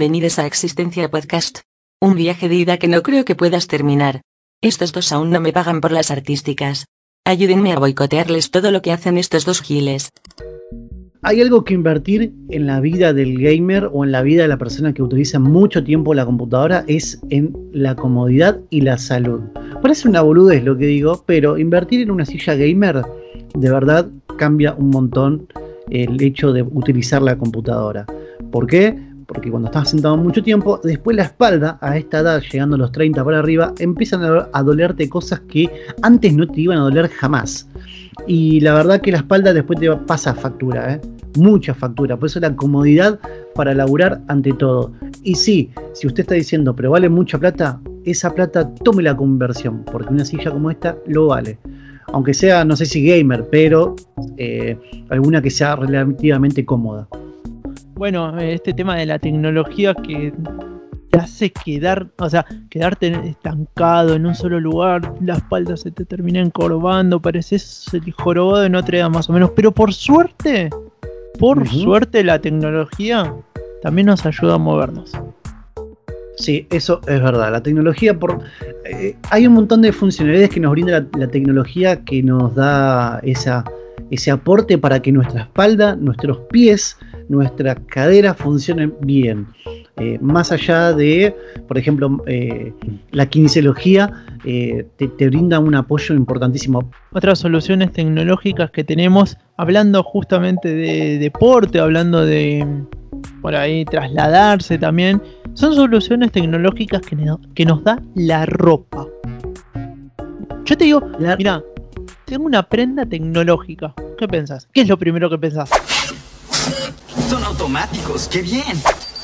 Venides a Existencia Podcast. Un viaje de ida que no creo que puedas terminar. Estos dos aún no me pagan por las artísticas. Ayúdenme a boicotearles todo lo que hacen estos dos giles. Hay algo que invertir en la vida del gamer o en la vida de la persona que utiliza mucho tiempo la computadora es en la comodidad y la salud. Parece una boludez lo que digo, pero invertir en una silla gamer de verdad cambia un montón el hecho de utilizar la computadora. ¿Por qué? Porque cuando estás sentado mucho tiempo, después la espalda, a esta edad, llegando a los 30 para arriba, empiezan a dolerte cosas que antes no te iban a doler jamás. Y la verdad que la espalda después te pasa factura, ¿eh? mucha factura. Por eso la comodidad para laburar ante todo. Y sí, si usted está diciendo, pero vale mucha plata, esa plata tome la conversión, porque una silla como esta lo vale. Aunque sea, no sé si gamer, pero eh, alguna que sea relativamente cómoda bueno, este tema de la tecnología que te hace quedar, o sea, quedarte estancado en un solo lugar, la espalda se te termina encorvando, pareces el jorobado de Notre Dame más o menos, pero por suerte, por suerte la tecnología también nos ayuda a movernos. Sí, eso es verdad. La tecnología, por, eh, hay un montón de funcionalidades que nos brinda la tecnología que nos da esa, ese aporte para que nuestra espalda, nuestros pies, nuestra cadera funcionen bien. Eh, más allá de, por ejemplo, eh, la kinesiología, eh, te, brinda un apoyo importantísimo. Otras soluciones tecnológicas que tenemos, hablando justamente de deporte, hablando de por ahí trasladarse también, son soluciones tecnológicas que, que nos da la ropa. Yo te digo, mira, tengo una prenda tecnológica. ¿Qué pensás? ¿Qué es lo primero que pensás? Son automáticos, qué bien.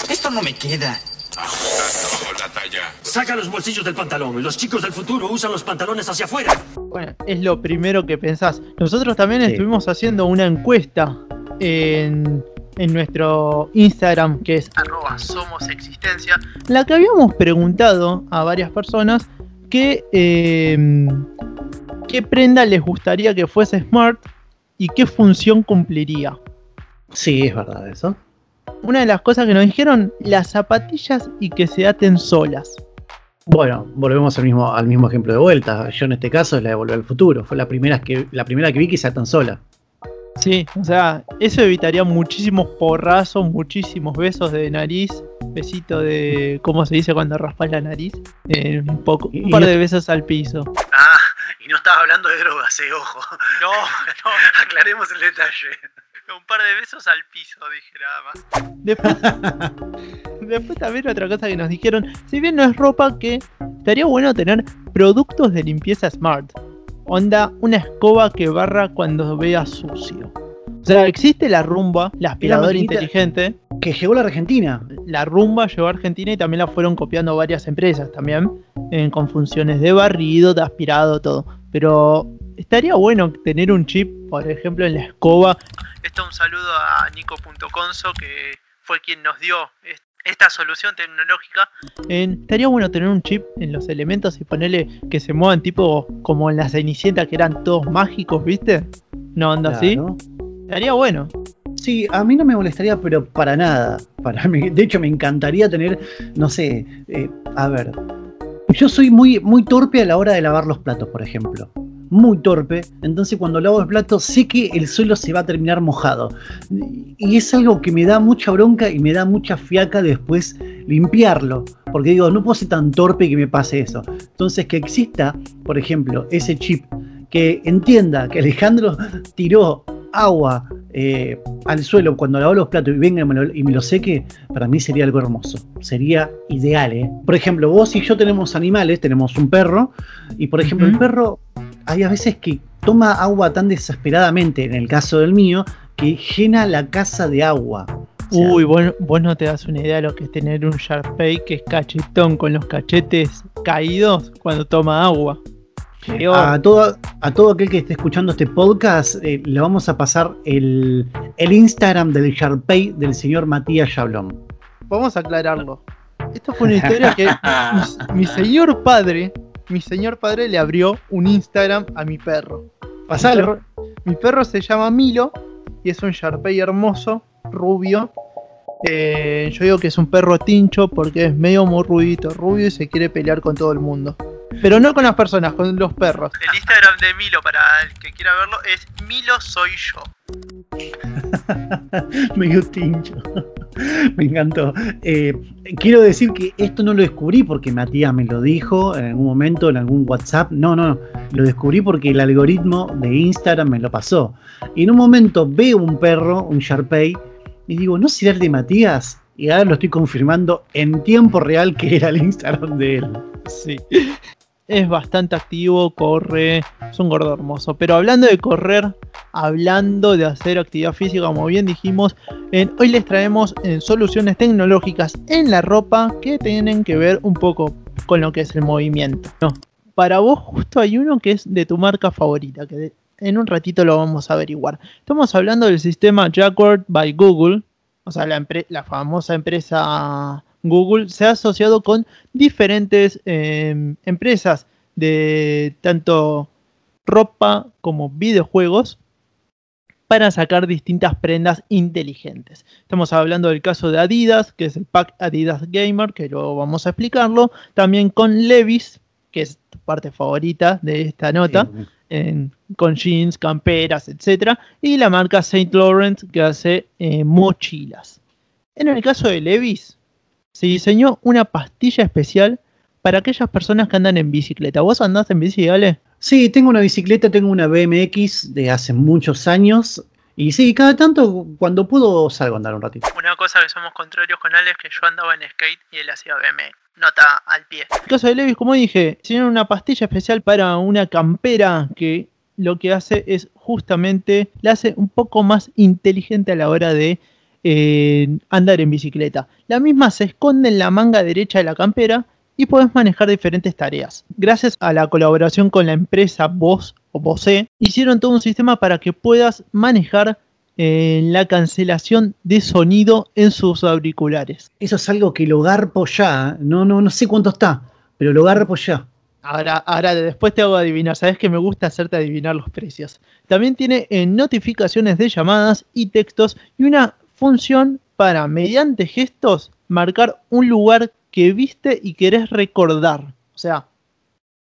Esto no me queda. la talla. Saca los bolsillos del pantalón. Los chicos del futuro usan los pantalones hacia afuera. Bueno, es lo primero que pensás. Nosotros también estuvimos haciendo una encuesta en, nuestro Instagram, que es arroba somos existencia, la que habíamos preguntado a varias personas que eh, qué prenda les gustaría que fuese smart y qué función cumpliría. Sí, es verdad eso. Una de las cosas que nos dijeron, las zapatillas y que se aten solas. Bueno, volvemos al mismo, al mismo ejemplo de vuelta. Yo en este caso es la de Volver al Futuro. Fue la primera que, la primera que vi que se atan sola. Sí, o sea, eso evitaría muchísimos porrazos, muchísimos besos de nariz, besito de, ¿cómo se dice cuando raspas la nariz? Eh, un poco, un par de besos al piso. Ah, y no estaba hablando de drogas, eh, ojo. No, no. Aclaremos el detalle. Un par de besos al piso, dije nada más. Después, después también otra cosa que nos dijeron, si bien no es ropa, que estaría bueno tener productos de limpieza smart onda una escoba que barra cuando vea sucio. O sea, existe la rumba, la aspiradora inteligente. Que llegó a la Argentina. La rumba llegó a Argentina y también la fueron copiando varias empresas también. con funciones de barrido, de aspirado, todo. Pero estaría bueno tener un chip, por ejemplo, en la escoba. Esto un saludo a Nico.conso que fue quien nos dio esta solución tecnológica. estaría bueno tener un chip en los elementos y ponerle que se muevan tipo como en la Cenicienta que eran todos mágicos, ¿viste? No anda así. Estaría bueno. Sí, a mí no me molestaría, pero para nada. Para mí, de hecho, me encantaría tener, no sé, eh, a ver. Yo soy muy, muy torpe a la hora de lavar los platos, por ejemplo muy torpe, entonces cuando lavo el plato sé que el suelo se va a terminar mojado. Y es algo que me da mucha bronca y me da mucha fiaca después limpiarlo, porque digo, no puedo ser tan torpe que me pase eso. Entonces que exista, por ejemplo, ese chip que entienda que Alejandro tiró agua eh, al suelo cuando lavó los platos y venga y me, lo, seque, para mí sería algo hermoso. Sería ideal, ¿eh? Por ejemplo, vos y yo tenemos animales, tenemos un perro, y por ejemplo, el perro hay a veces que toma agua tan desesperadamente, en el caso del mío, que llena la casa de agua. Uy, vos, no te das una idea de lo que es tener un Sharpei que es cachetón con los cachetes caídos cuando toma agua. A todo, a todo aquel que esté escuchando este podcast, eh, le vamos a pasar el, Instagram del Sharpei del señor Matías Chablón. Vamos a aclararlo. Esto fue una historia que mi señor padre mi señor padre le abrió un Instagram a mi perro. Pasalo. Mi perro, se llama Milo y es un Sharpei hermoso, rubio. Eh, yo digo que es un perro tincho porque es medio morrudito, rubio y se quiere pelear con todo el mundo. Pero no con las personas, con los perros. El Instagram de Milo, para el que quiera verlo, es Milo Soy Yo. Medio tincho. me encantó. Eh, quiero decir que esto no lo descubrí porque Matías me lo dijo en algún momento, en algún WhatsApp. No, no, no. Lo descubrí porque el algoritmo de Instagram me lo pasó. Y en un momento veo un perro, un Sharpei, y digo, ¿no será el de Matías? Y ahora lo estoy confirmando en tiempo real que era el Instagram de él. Sí es bastante activo, corre, es un gordo hermoso. Pero hablando de correr, hablando de hacer actividad física, como bien dijimos, hoy les traemos en soluciones tecnológicas en la ropa que tienen que ver un poco con lo que es el movimiento. para vos justo hay uno que es de tu marca favorita, que en un ratito lo vamos a averiguar. Estamos hablando del sistema Jacquard by Google, o sea, la, la famosa empresa Google se ha asociado con diferentes em, empresas de tanto ropa como videojuegos para sacar distintas prendas inteligentes. Estamos hablando del caso de Adidas, que es el pack Adidas Gamer, que luego vamos a explicarlo. También con Levis, que es tu parte favorita de esta nota, con jeans, camperas, etc. Y la marca Saint Laurent, que hace eh, mochilas. En el caso de Levis, se diseñó una pastilla especial para aquellas personas que andan en bicicleta. ¿Vos andás en bici, Ale? Sí, tengo una bicicleta, tengo una BMX de hace muchos años. Y sí, cada tanto, cuando puedo, salgo a andar un ratito. Una cosa que somos contrarios con Ale es que yo andaba en skate y él hacía BMX. Nota al pie. En el caso de Levis, como dije, tiene una pastilla especial para una campera que lo que hace es justamente, la hace un poco más inteligente a la hora de andar en bicicleta. La misma se esconde en la manga derecha de la campera y puedes manejar diferentes tareas. Gracias a la colaboración con la empresa Voz o Bose, hicieron todo un sistema para que puedas manejar eh, la cancelación de sonido en sus auriculares. Eso es algo que lo garpo ya. No, no, no sé cuánto está, pero lo garpo ya. Ahora, ahora después te hago adivinar, sabes que me gusta hacerte adivinar los precios. También tiene eh, notificaciones de llamadas y textos y una función para, mediante gestos, marcar un lugar que viste y querés recordar. O sea,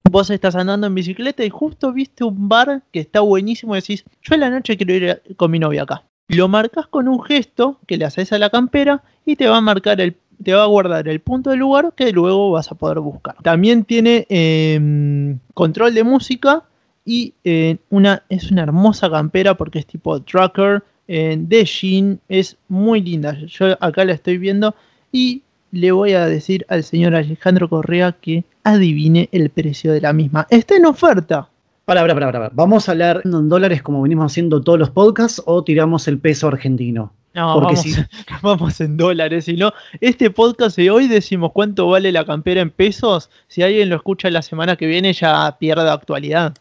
vos estás andando en bicicleta y justo viste un bar que está buenísimo y decís, yo en la noche quiero ir con mi novia acá. Lo marcas con un gesto que le haces a la campera y te va a marcar el te va a guardar el punto del lugar que luego vas a poder buscar. También tiene em, control de música y eh, una, es una hermosa campera porque es tipo tracker de Jean es muy linda. Yo acá la estoy viendo y le voy a decir al señor Alejandro Correa que adivine el precio de la misma. Está en oferta. Para, para, para, para. ¿Vamos a hablar en dólares como venimos haciendo todos los podcasts o tiramos el peso argentino? No, vamos, vamos, en dólares. Si no, este podcast de hoy decimos cuánto vale la campera en pesos. Si alguien lo escucha la semana que viene, ya pierde actualidad.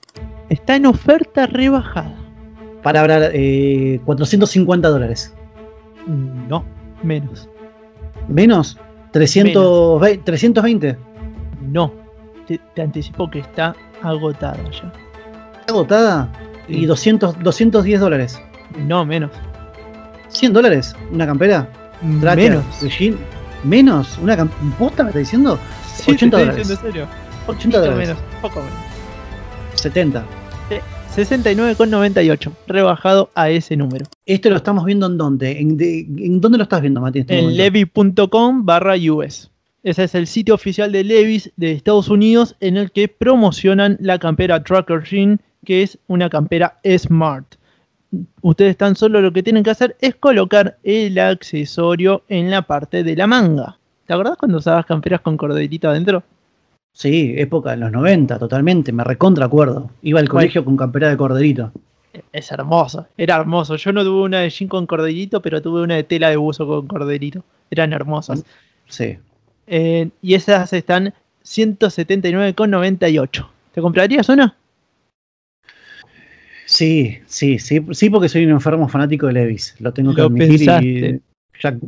Está en oferta rebajada para hablar eh, 450 dólares. No, menos. ¿Menos? 320, 320. No, te, anticipo que está agotada ya. ¿Agotada? Y 200, 210 dólares. No, menos. 100 dólares, una campera. menos. ¿Menos? ¿Una campera me está diciendo? Sí, 80 dólares. en serio. 80 dólares. menos, poco menos. 70. 69,98, rebajado a ese número. ¿Esto lo estamos viendo en dónde? ¿En, dónde lo estás viendo, Matías? Este en levy.com barra US. Ese es el sitio oficial de Levis de Estados Unidos en el que promocionan la campera Trucker Jean, que es una campera Smart. Ustedes tan solo lo que tienen que hacer es colocar el accesorio en la parte de la manga. ¿Te acordás cuando usabas camperas con corderita adentro? Sí, época de los 90, totalmente, me recontra acuerdo. Iba al colegio con campera de corderito. Es hermoso, era hermoso. Yo no tuve una de jean con corderito, pero tuve una de tela de buzo con corderito. Eran hermosas. Sí. Eh, y esas están 179,98. ¿Te comprarías una? Sí, sí, sí, sí, porque soy un enfermo fanático de Levis. Lo tengo que admitir.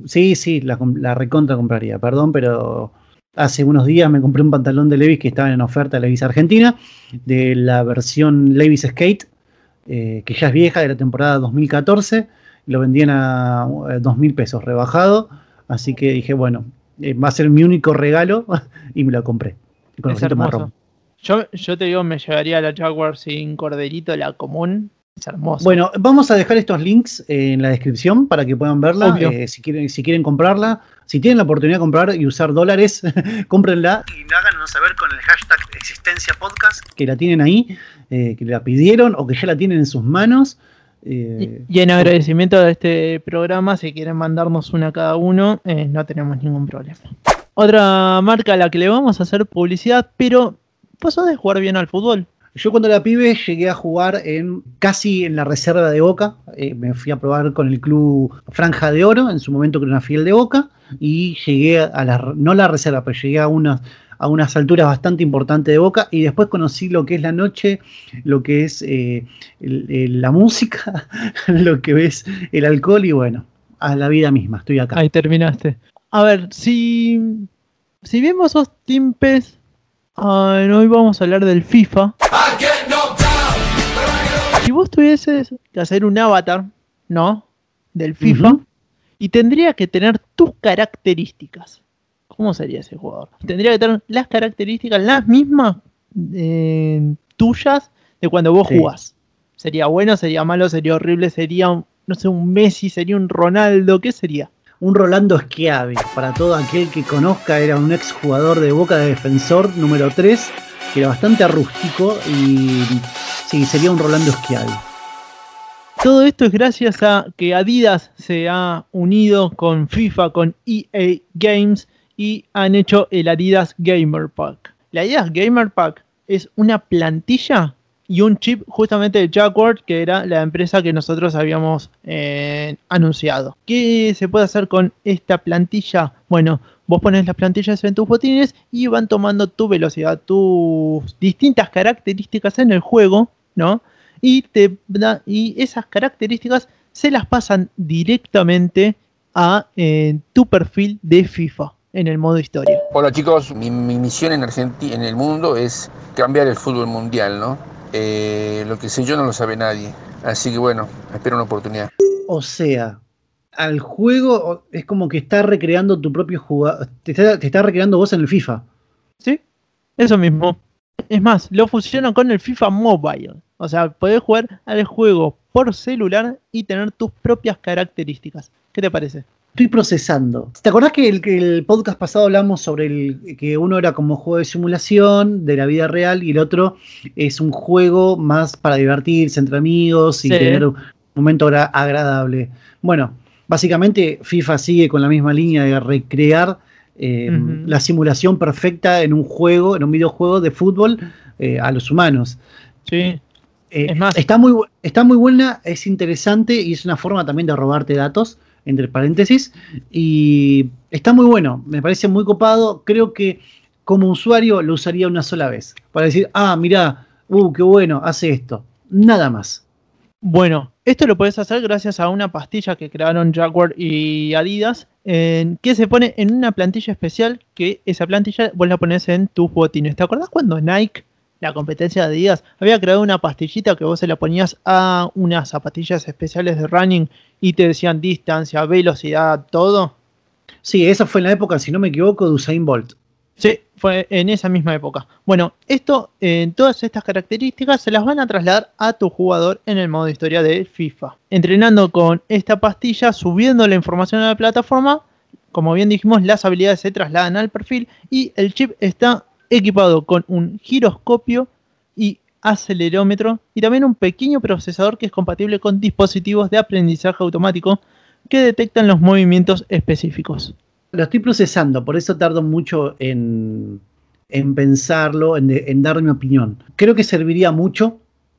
sí, sí, la, la recontra compraría. Perdón, pero Hace unos días me compré un pantalón de Levis que estaba en oferta de Levis Argentina, de la versión Levis Skate, eh, que ya es vieja, de la temporada 2014. Lo vendían a 2.000 eh, pesos rebajado. Así que dije, bueno, eh, va a ser mi único regalo y me lo compré. Es El conejito hermoso. marrón. Yo, yo te digo, me llevaría la Jaguar sin corderito, la común. Es hermoso. Bueno, vamos a dejar estos links en la descripción para que puedan verla. Obvio. eh, si, quieren, si quieren comprarla, si tienen la oportunidad de comprar y usar dólares, cómprenla. Y háganos saber con el hashtag Existencia Podcast que la tienen ahí, eh, que la pidieron o que ya la tienen en sus manos. eh, Y, y en agradecimiento de este programa, si quieren mandarnos una cada uno, eh, no tenemos ningún problema. Otra marca a la que le vamos a hacer publicidad, pero sos de jugar bien al fútbol. Yo cuando era pibe llegué a jugar en casi en la reserva de Boca. eh, me fui a probar con el club Franja de Oro, en su momento que era una fiel de Boca, y llegué a la, no la reserva, pero llegué a unas, a unas alturas bastante importantes de Boca, y después conocí lo que es la noche, lo que es eh, la música, lo que es el alcohol, y bueno, a la vida misma, estoy acá. Ahí terminaste. A ver, si, si vos sos Team Ah, hoy vamos a hablar del FIFA. Si vos tuvieses que hacer un avatar, ¿no? Del FIFA, y tendría que tener tus características. ¿Cómo sería ese jugador? Tendría que tener las características, las mismas eh, tuyas de cuando vos Sí. jugás. Sería bueno, sería malo, sería horrible, sería, no sé, un Messi, sería un Ronaldo, ¿qué sería? Un Rolando Schiavi, para todo aquel que conozca, era un ex jugador de Boca de defensor número 3, que era bastante rústico y sí, sería un Rolando Schiavi. Todo esto es gracias a que Adidas se ha unido con FIFA, con EA Games y han hecho el Adidas Gamer Pack. La Adidas Gamer Pack es una plantilla y un chip justamente de Jaguar, que era la empresa que nosotros habíamos eh, anunciado. ¿Qué se puede hacer con esta plantilla? Bueno, vos pones las plantillas en tus botines y van tomando tu velocidad, tus distintas características en el juego, ¿no? y, te da- y esas características se las pasan directamente a eh, tu perfil de FIFA en el modo historia. Hola chicos, mi, mi misión en Argentina, en el mundo es cambiar el fútbol mundial, ¿no? Eh, lo que sé yo no lo sabe nadie, así que bueno, espero una oportunidad. O sea, al juego es como que está recreando tu propio jugador, te está, te está recreando vos en el FIFA. ¿Sí? Eso mismo. Es más, lo fusionan con el FIFA Mobile. O sea, podés jugar al juego por celular y tener tus propias características. ¿Qué te parece? Estoy procesando. ¿Te acordás que el, podcast pasado hablamos sobre el, que uno era como juego de simulación de la vida real y el otro es un juego más para divertirse entre amigos y Sí. tener un momento agra- agradable? Bueno, básicamente FIFA sigue con la misma línea de recrear eh, la simulación perfecta en un juego, en un videojuego de fútbol eh, a los humanos. Sí. Eh, Es más- está, muy, está muy buena, es interesante y es una forma también de robarte datos, entre paréntesis. Y está muy bueno, me parece muy copado. Creo que como usuario lo usaría una sola vez. Para decir, ah, mirá, uh, qué bueno, hace esto. Nada más. Bueno, esto lo puedes hacer gracias a una pastilla que crearon Jaguar y Adidas, que se pone en una plantilla especial, que esa plantilla vos la pones en tus botines. ¿Te acordás cuando Nike, la competencia de Adidas, había creado una pastillita que vos se la ponías a unas zapatillas especiales de running y te decían distancia, velocidad, todo? Sí, esa fue en la época, si no me equivoco, de Usain Bolt. Sí, fue en esa misma época. Bueno, esto, en todas estas características se las van a trasladar a tu jugador en el modo historia de FIFA. Entrenando con esta pastilla, subiendo la información a la plataforma, como bien dijimos, las habilidades se trasladan al perfil y el chip está equipado con un giroscopio y acelerómetro y también un pequeño procesador que es compatible con dispositivos de aprendizaje automático que detectan los movimientos específicos. Lo estoy procesando, por eso tardo mucho en, en pensarlo, en, en dar mi opinión. Creo que serviría mucho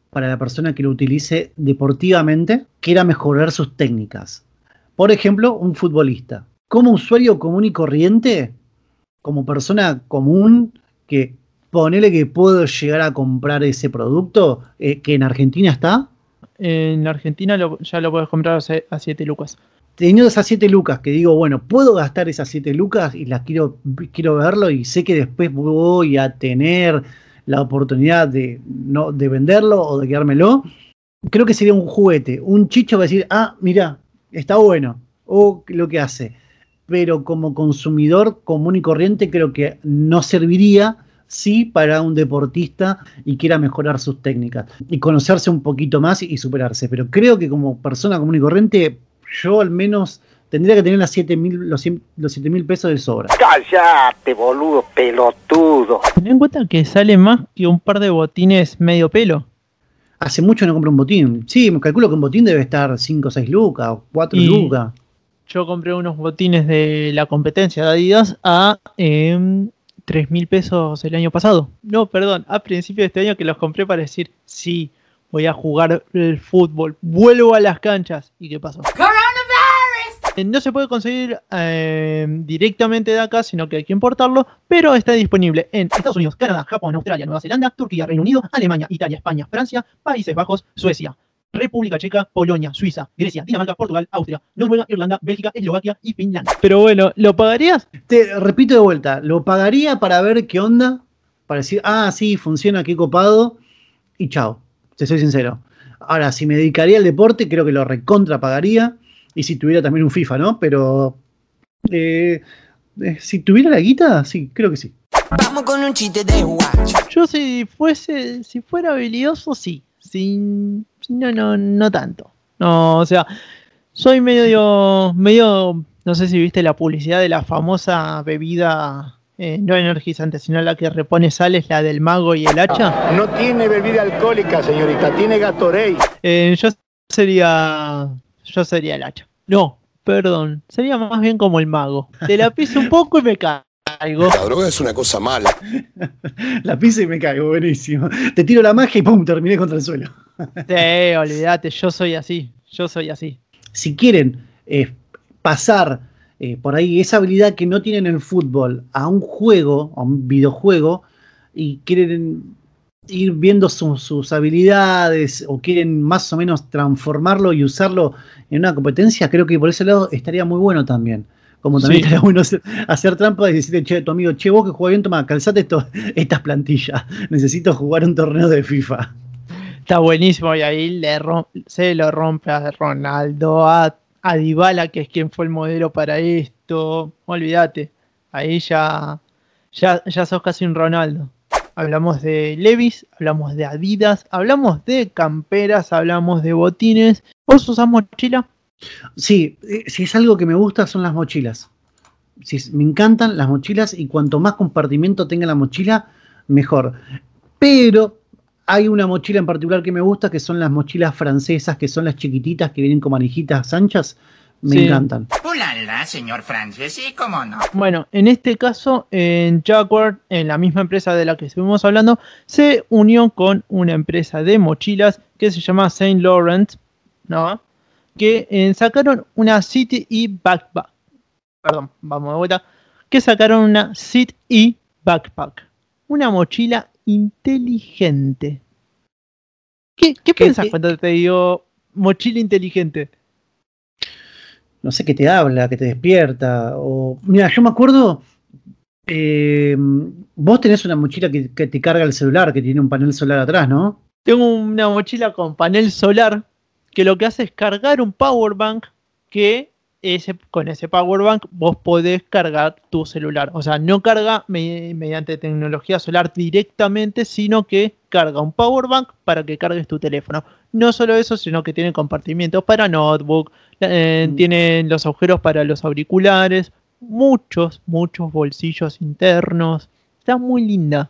para la persona que lo utilice deportivamente, quiera mejorar sus técnicas. Por ejemplo, un futbolista. Como usuario común y corriente, como persona común que ponele que puedo llegar a comprar ese producto, eh, que en Argentina está, En Argentina lo- ya lo puedes comprar a se- a 7 lucas. teniendo esas 7 lucas, que digo, bueno, puedo gastar esas 7 lucas y las quiero, quiero verlo y sé que después voy a tener la oportunidad de, no, de venderlo o de quedármelo, creo que sería un juguete. Un chicho va a decir, ah, mira, está bueno, o lo que hace. Pero como consumidor común y corriente creo que no serviría sí para un deportista y quiera mejorar sus técnicas y conocerse un poquito más y superarse. Pero creo que como persona común y corriente, yo al menos tendría que tener las 7 los, 7 mil pesos de sobra. Cállate, boludo, pelotudo. Ten en cuenta que sale más que un par de botines medio pelo. Hace mucho no compro un botín. Sí, me calculo que un botín debe estar 5 o 6 lucas o 4 lucas. Yo compré unos botines de la competencia de Adidas a eh, em, 3 mil pesos el año pasado. No, perdón, a principio de este año que los compré para decir, sí, voy a jugar el fútbol, vuelvo a las canchas. ¿Y qué pasó? Eh, no se puede conseguir eh, directamente de acá, sino que hay que importarlo, pero está disponible en Estados Unidos, Canadá, Japón, Australia, Nueva Zelanda, Turquía, Reino Unido, Alemania, Italia, España, Francia, Países Bajos, Suecia, República Checa, Polonia, Suiza, Grecia, Dinamarca, Portugal, Austria, Noruega, Irlanda, Bélgica, Eslovaquia y Finlandia. Pero bueno, ¿lo pagarías? Te repito de vuelta, lo pagaría para ver qué onda, para decir, ah, sí, funciona, qué copado, y chao, te soy sincero. Ahora, si me dedicaría al deporte, creo que lo recontra pagaría y si tuviera también un FIFA, ¿no? Pero eh, eh, si tuviera la guita, sí, creo que sí. Vamos con un chiste de guacho. Yo si fuese, si fuera habilidoso, sí. Sin, no, no, no tanto. No, o sea, soy medio, medio, no sé si viste la publicidad de la famosa bebida eh, no energizante, sino la que repone sales, la del mago y el hacha. No tiene bebida alcohólica, señorita, tiene Gatorade. yo sería, yo sería el hacha. No, perdón, sería más bien como el mago. Te la piso un poco y me caigo. La droga es una cosa mala. la piso y me caigo, buenísimo. Te tiro la magia y pum, terminé contra el suelo. sí, olvídate, yo soy así, yo soy así. Si quieren eh, pasar eh, por ahí esa habilidad que no tienen en el fútbol a un juego, a un videojuego, y quieren ir viendo sus habilidades o quieren más o menos transformarlo y usarlo en una competencia, creo que por ese lado estaría muy bueno también. Como también estaría bueno hacer, trampa y decirle, che, tu amigo, che, vos que juegas bien, toma, calzate esto, estas plantillas. Necesito jugar un torneo de FIFA. Está buenísimo y ahí se lo rompe a Ronaldo, a, a Dybala, que es quien fue el modelo para esto. Olvídate, ahí ya, ya, ya sos casi un Ronaldo hablamos de Levis, hablamos de Adidas, hablamos de camperas, hablamos de botines. ¿Vos usás mochila? Sí, eh, si es algo que me gusta son las mochilas. Si, me encantan las mochilas y cuanto más compartimiento tenga la mochila, mejor. Pero hay una mochila en particular que me gusta, que son las mochilas francesas, que son las chiquititas que vienen con manijitas anchas me encantan. Ulala, señor Francis, sí, cómo no. Bueno, en este caso, en Jaguar, en la misma empresa de la que estuvimos hablando, se unió con una empresa de mochilas que se llama Saint Laurent, ¿no? Que eh, sacaron una City E Backpack. Perdón, vamos de vuelta. Que sacaron una City E Backpack. Una mochila inteligente. ¿Qué, qué piensas cuando te digo mochila inteligente? no sé, qué te habla, que te despierta. O, mira, yo me acuerdo, eh, vos tenés una mochila que, te carga el celular, que tiene un panel solar atrás, ¿no? Tengo una mochila con panel solar que lo que hace es cargar un power bank que ese, con ese power bank vos podés cargar tu celular. O sea, no carga mediante tecnología solar directamente, sino que carga un power bank para que cargues tu teléfono. No solo eso, sino que tiene compartimientos para notebook, eh, mm. tienen los agujeros para los auriculares, muchos, muchos bolsillos internos. Está muy linda.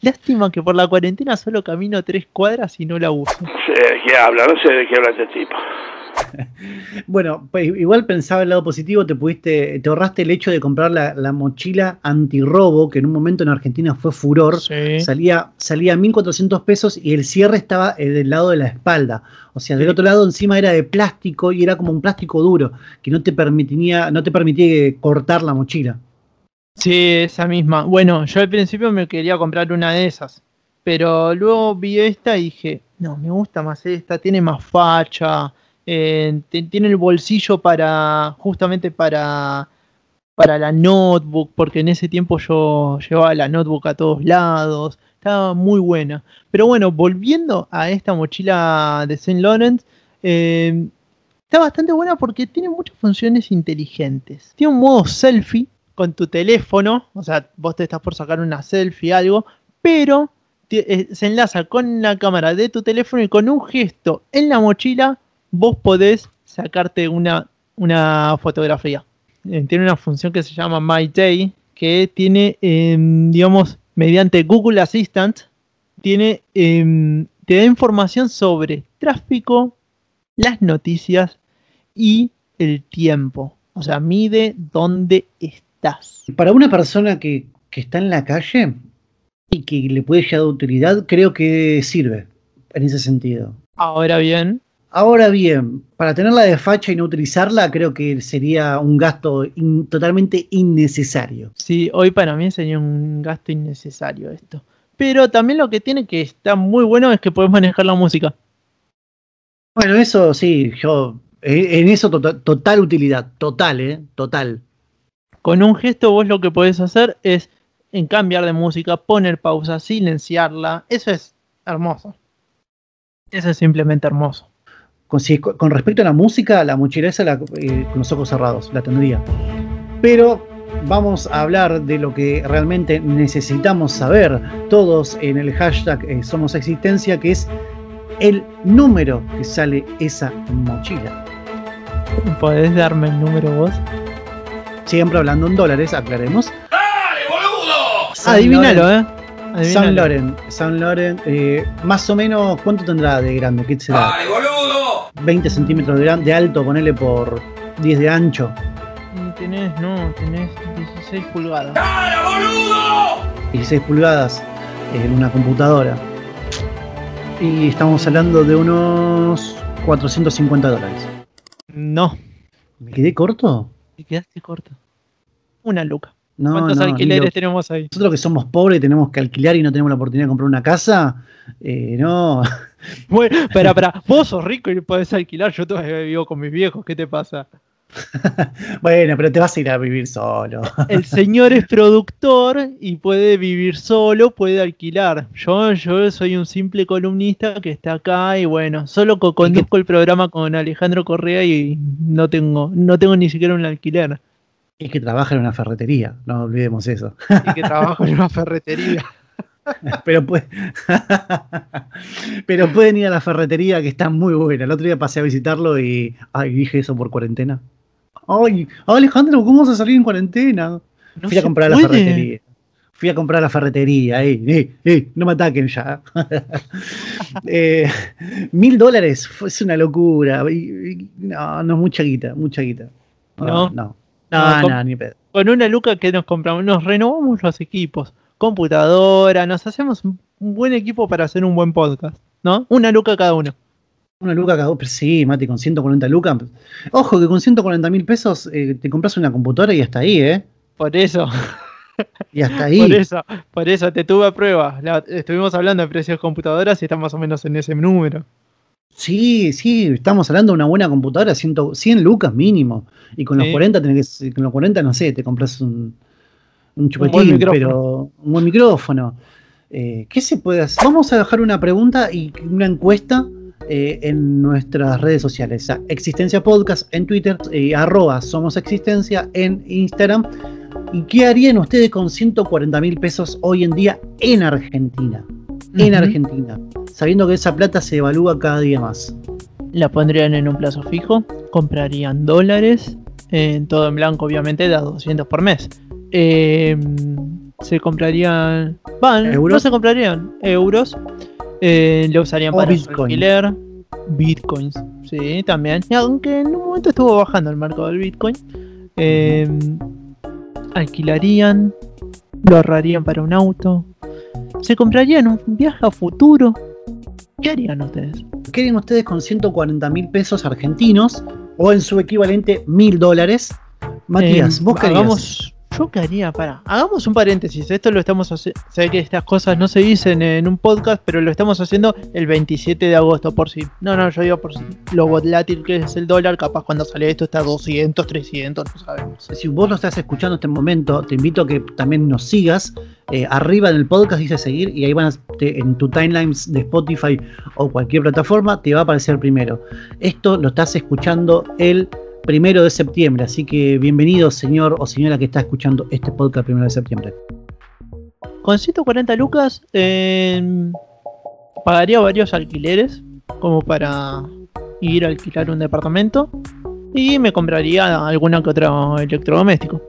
Lástima que por la cuarentena solo camino tres cuadras y no la uso. No sé de qué habla, no sé de qué habla este tipo. bueno, pues igual pensaba el lado positivo, te pudiste, te ahorraste el hecho de comprar la, la mochila antirrobo, que en un momento en Argentina fue furor, salía, salía 1.400 pesos y el cierre estaba eh, del lado de la espalda. O sea, del otro lado encima era de plástico y era como un plástico duro, que no te permitía, no te permitía cortar la mochila. Sí, esa misma. Bueno, yo al principio me quería comprar una de esas, pero luego vi esta y dije, no, me gusta más esta, tiene más facha, eh, tiene el bolsillo para justamente para para la notebook, porque en ese tiempo yo llevaba la notebook a todos lados, estaba muy buena. Pero bueno, volviendo a esta mochila de Saint Laurent, eh, Está bastante buena porque tiene muchas funciones inteligentes. Tiene un modo selfie con tu teléfono, o sea, vos te estás por sacar una selfie, algo, pero eh, se enlaza con la cámara de tu teléfono y con un gesto en la mochila vos podés sacarte una, una fotografía. Eh, tiene una función que se llama My Day, que tiene, em, digamos, mediante Google Assistant, tiene, em, te da información sobre tráfico, las noticias y el tiempo. O sea, mide dónde estás. Para una persona que, que está en la calle y que le puede llegar de utilidad, creo que sirve en ese sentido. Ahora bien, Ahora bien, para tenerla de facha y no utilizarla, creo que sería un gasto in- totalmente innecesario. Sí, hoy para mí sería un gasto innecesario esto. Pero también lo que tiene que está muy bueno es que puedes manejar la música. Bueno, eso sí, yo eh, en eso tota- total utilidad, total, eh, total. Con un gesto vos lo que podés hacer es en cambiar de música, poner pausa, silenciarla. Eso es hermoso. Eso es simplemente hermoso. Con, si- con respecto a la música, la mochila esa la- eh, con los ojos cerrados, la tendría. Pero vamos a hablar de lo que realmente necesitamos saber todos en el hashtag eh, Somos Existencia, que es el número que sale esa mochila. ¿Podés darme el número vos? Siempre hablando en dólares, aclaremos. San Adivínalo, Loren- eh. Adivínalo. San Loren, San Loren, eh, más o menos, ¿cuánto tendrá de grande? ¿Qué será? 20 centímetros de, de alto, ponele por 10 de ancho. Y Tenés, no, tenés 16 pulgadas. 16 pulgadas en una computadora. Y estamos hablando de unos 450 dólares. No, ¿Me quedé corto? te quedaste corto. Una luca. No, ¿Cuántos no, alquileres tenemos ahí? Nosotros que somos pobres y tenemos que alquilar y no tenemos la oportunidad de comprar una casa, eh, no. Bueno, espera, espera. Vos sos rico y podés alquilar. Yo todavía vivo con mis viejos. ¿Qué te pasa? bueno, pero te vas a ir a vivir solo. El señor es productor y puede vivir solo, puede alquilar. Yo, yo soy un simple columnista que está acá y bueno, solo co- conduzco el programa con Alejandro Correa y no tengo, no tengo ni siquiera un alquiler. Es que trabaja en una ferretería, no olvidemos eso. Y que trabajo en una ferretería. Pero, puede... Pero pueden ir a la ferretería que está muy buena. El otro día pasé a visitarlo y. Ay, dije eso por cuarentena. Ay, Alejandro, ¿cómo vas a salir en cuarentena? No Fui a comprar a la ferretería. Fui a comprar a la ferretería. Eh, eh, no me ataquen ya. Eh, Mil dólares fue- es una locura. Y- y- No, no mucha guita, mucha guita. No. No, no. No, No, ni pedo. Con una luca que nos compramos, nos renovamos los equipos, computadora, nos hacemos un buen equipo para hacer un buen podcast, ¿no? Una luca cada uno. Una luca cada pero sí, Mati, con 140 lucas. Ojo que con 140 mil pesos eh, te compras una computadora y hasta ahí, ¿eh? Por eso, Y hasta ahí. por eso, por eso te tuve a prueba. La- estuvimos hablando de precios de computadoras y está más o menos en ese número. Sí, sí, estamos hablando de una buena computadora, 100, 100 lucas mínimo. Y con los Sí. 40 tenés que, con los 40, no sé, te compras un, un chupetín, pero un buen micrófono. Eh, ¿Qué se puede hacer? Vamos a dejar una pregunta y una encuesta eh, en nuestras redes sociales. Existencia Podcast en Twitter, eh, arroba Somos Existencia en Instagram. ¿Y qué harían ustedes con 140 mil pesos hoy en día en Argentina? En. Argentina, sabiendo que esa plata se evalúa cada día más. La pondrían en un plazo fijo, comprarían dólares, en todo en blanco obviamente, de a 200 por mes. Eh, se comprarían... Van, no ¿Euros? se comprarían euros. Eh, lo usarían O para Bitcoin. alquiler. Bitcoins, sí, también. Aunque en un momento estuvo bajando el mercado del Bitcoin. Eh, alquilarían, lo ahorrarían para un auto. Se comprarían un viaje a futuro. ¿Qué harían ustedes? ¿Qué harían ustedes con 140 mil pesos argentinos o en su equivalente mil dólares? Matías, Eh, vos qué harías? hagamos, yo qué haría, para. Hagamos un paréntesis. Esto lo estamos haciendo. Sé que estas cosas no se dicen en un podcast, pero lo estamos haciendo el 27 de agosto por si. No, no, yo digo por si. Lo volátil que es el dólar, capaz cuando sale esto está a 200, 300, no sabemos. Si vos lo estás escuchando en este momento, te invito a que también nos sigas eh, arriba en el podcast dice seguir y ahí van a, te- en tu timelines de Spotify o cualquier plataforma te va a aparecer primero. Esto lo estás escuchando el primero de septiembre, así que bienvenido señor o señora que está escuchando este podcast primero de septiembre. Con 140 lucas eh, pagaría varios alquileres como para ir a alquilar un departamento y me compraría alguna que otro electrodoméstico.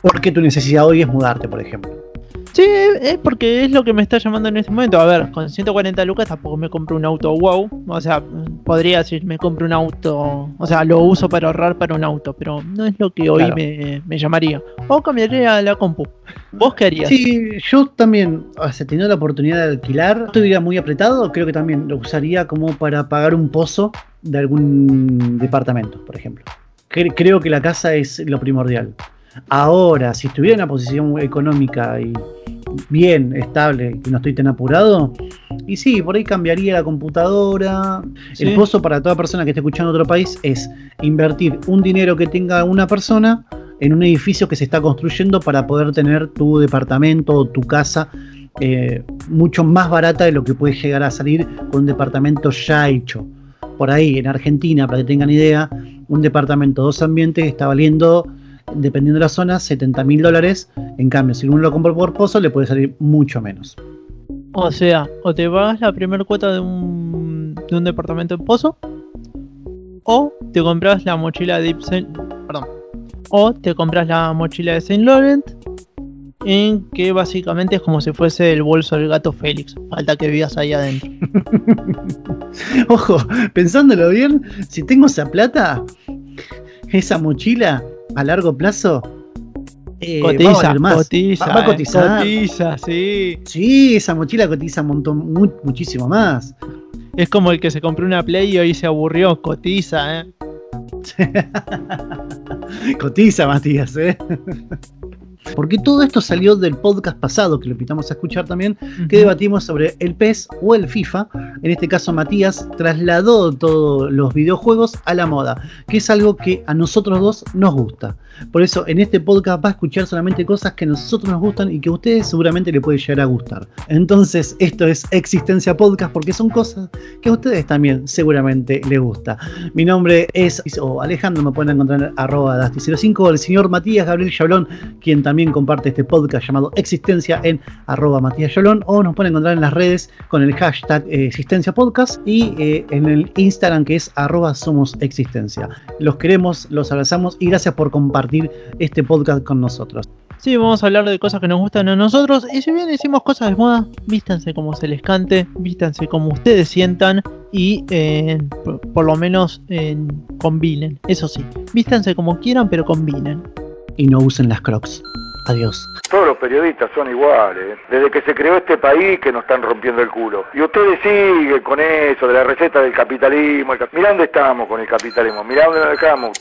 Porque tu necesidad hoy es mudarte, por ejemplo. Sí, es porque es lo que me está llamando en este momento. A ver, con 140 lucas tampoco me compro un auto wow. O sea, podría decir, me compro un auto. O sea, lo uso para ahorrar para un auto, pero no es lo que hoy Claro. me, me llamaría. O cambiaría la compu. ¿Vos qué harías? Sí, yo también, o sea, teniendo la oportunidad de alquilar, estuviera muy apretado, creo que también lo usaría como para pagar un pozo de algún departamento, por ejemplo. Cre- creo que la casa es lo primordial. Ahora, si estuviera en una posición económica y bien, estable, y no estoy tan apurado, y sí, por ahí cambiaría la computadora. El pozo para toda persona que esté escuchando en otro país es invertir un dinero que tenga una persona en un edificio que se está construyendo para poder tener tu departamento o tu casa eh, mucho más barata de lo que puede llegar a salir con un departamento ya hecho. Por ahí, en Argentina, para que tengan idea, un departamento dos ambientes está valiendo, dependiendo de la zona, 70 mil dólares. En cambio, si uno lo compra por pozo, le puede salir mucho menos. O sea, o te pagas la primera cuota de un, de un departamento en pozo, o te compras la mochila de Saint, perdón, o te compras la mochila de Saint Laurent, en que básicamente es como si fuese el bolso del gato Félix. Falta que vivas ahí adentro. Ojo, pensándolo bien, si tengo esa plata, esa mochila a largo plazo, eh, va a cotiza, más. cotiza, Va- va a eh, cotizar. cotiza, sí. Sí, esa mochila cotiza un montón, mu- muchísimo más. Es como el que se compró una Play y hoy se aburrió, cotiza, eh. Cotiza, Matías, ¿eh? Porque todo esto salió del podcast pasado, que lo invitamos a escuchar también, que debatimos sobre el PES o el FIFA. En este caso, Matías trasladó todos los videojuegos a la moda, que es algo que a nosotros dos nos gusta. Por eso, en este podcast va a escuchar solamente cosas que a nosotros nos gustan y que a ustedes seguramente le puede llegar a gustar. Entonces, esto es Existencia Podcast porque son cosas que a ustedes también seguramente les gusta. Mi nombre es o Alejandro, me pueden encontrar en arroba Dasti05, el señor Matías Gabriel Yablón, quien también comparte este podcast llamado Existencia en arroba Matías Yablón, o nos pueden encontrar en las redes con el hashtag eh, Existencia Podcast y eh, en el Instagram que es arroba Somos Existencia. Los queremos, los abrazamos y gracias por compartir este podcast con nosotros. Sí, vamos a hablar de cosas que nos gustan a nosotros. Y si bien decimos cosas de moda, vístanse como se les cante, vístanse como ustedes sientan y eh, por, por lo menos eh, combinen. Eso sí, vístanse como quieran, pero combinen. Y no usen las crocs. Adiós. Todos los periodistas son iguales. Desde que se creó este país que nos están rompiendo el culo. Y ustedes siguen con eso, de la receta del capitalismo. Mirá dónde estamos con el capitalismo. Mirá dónde nos dejamos.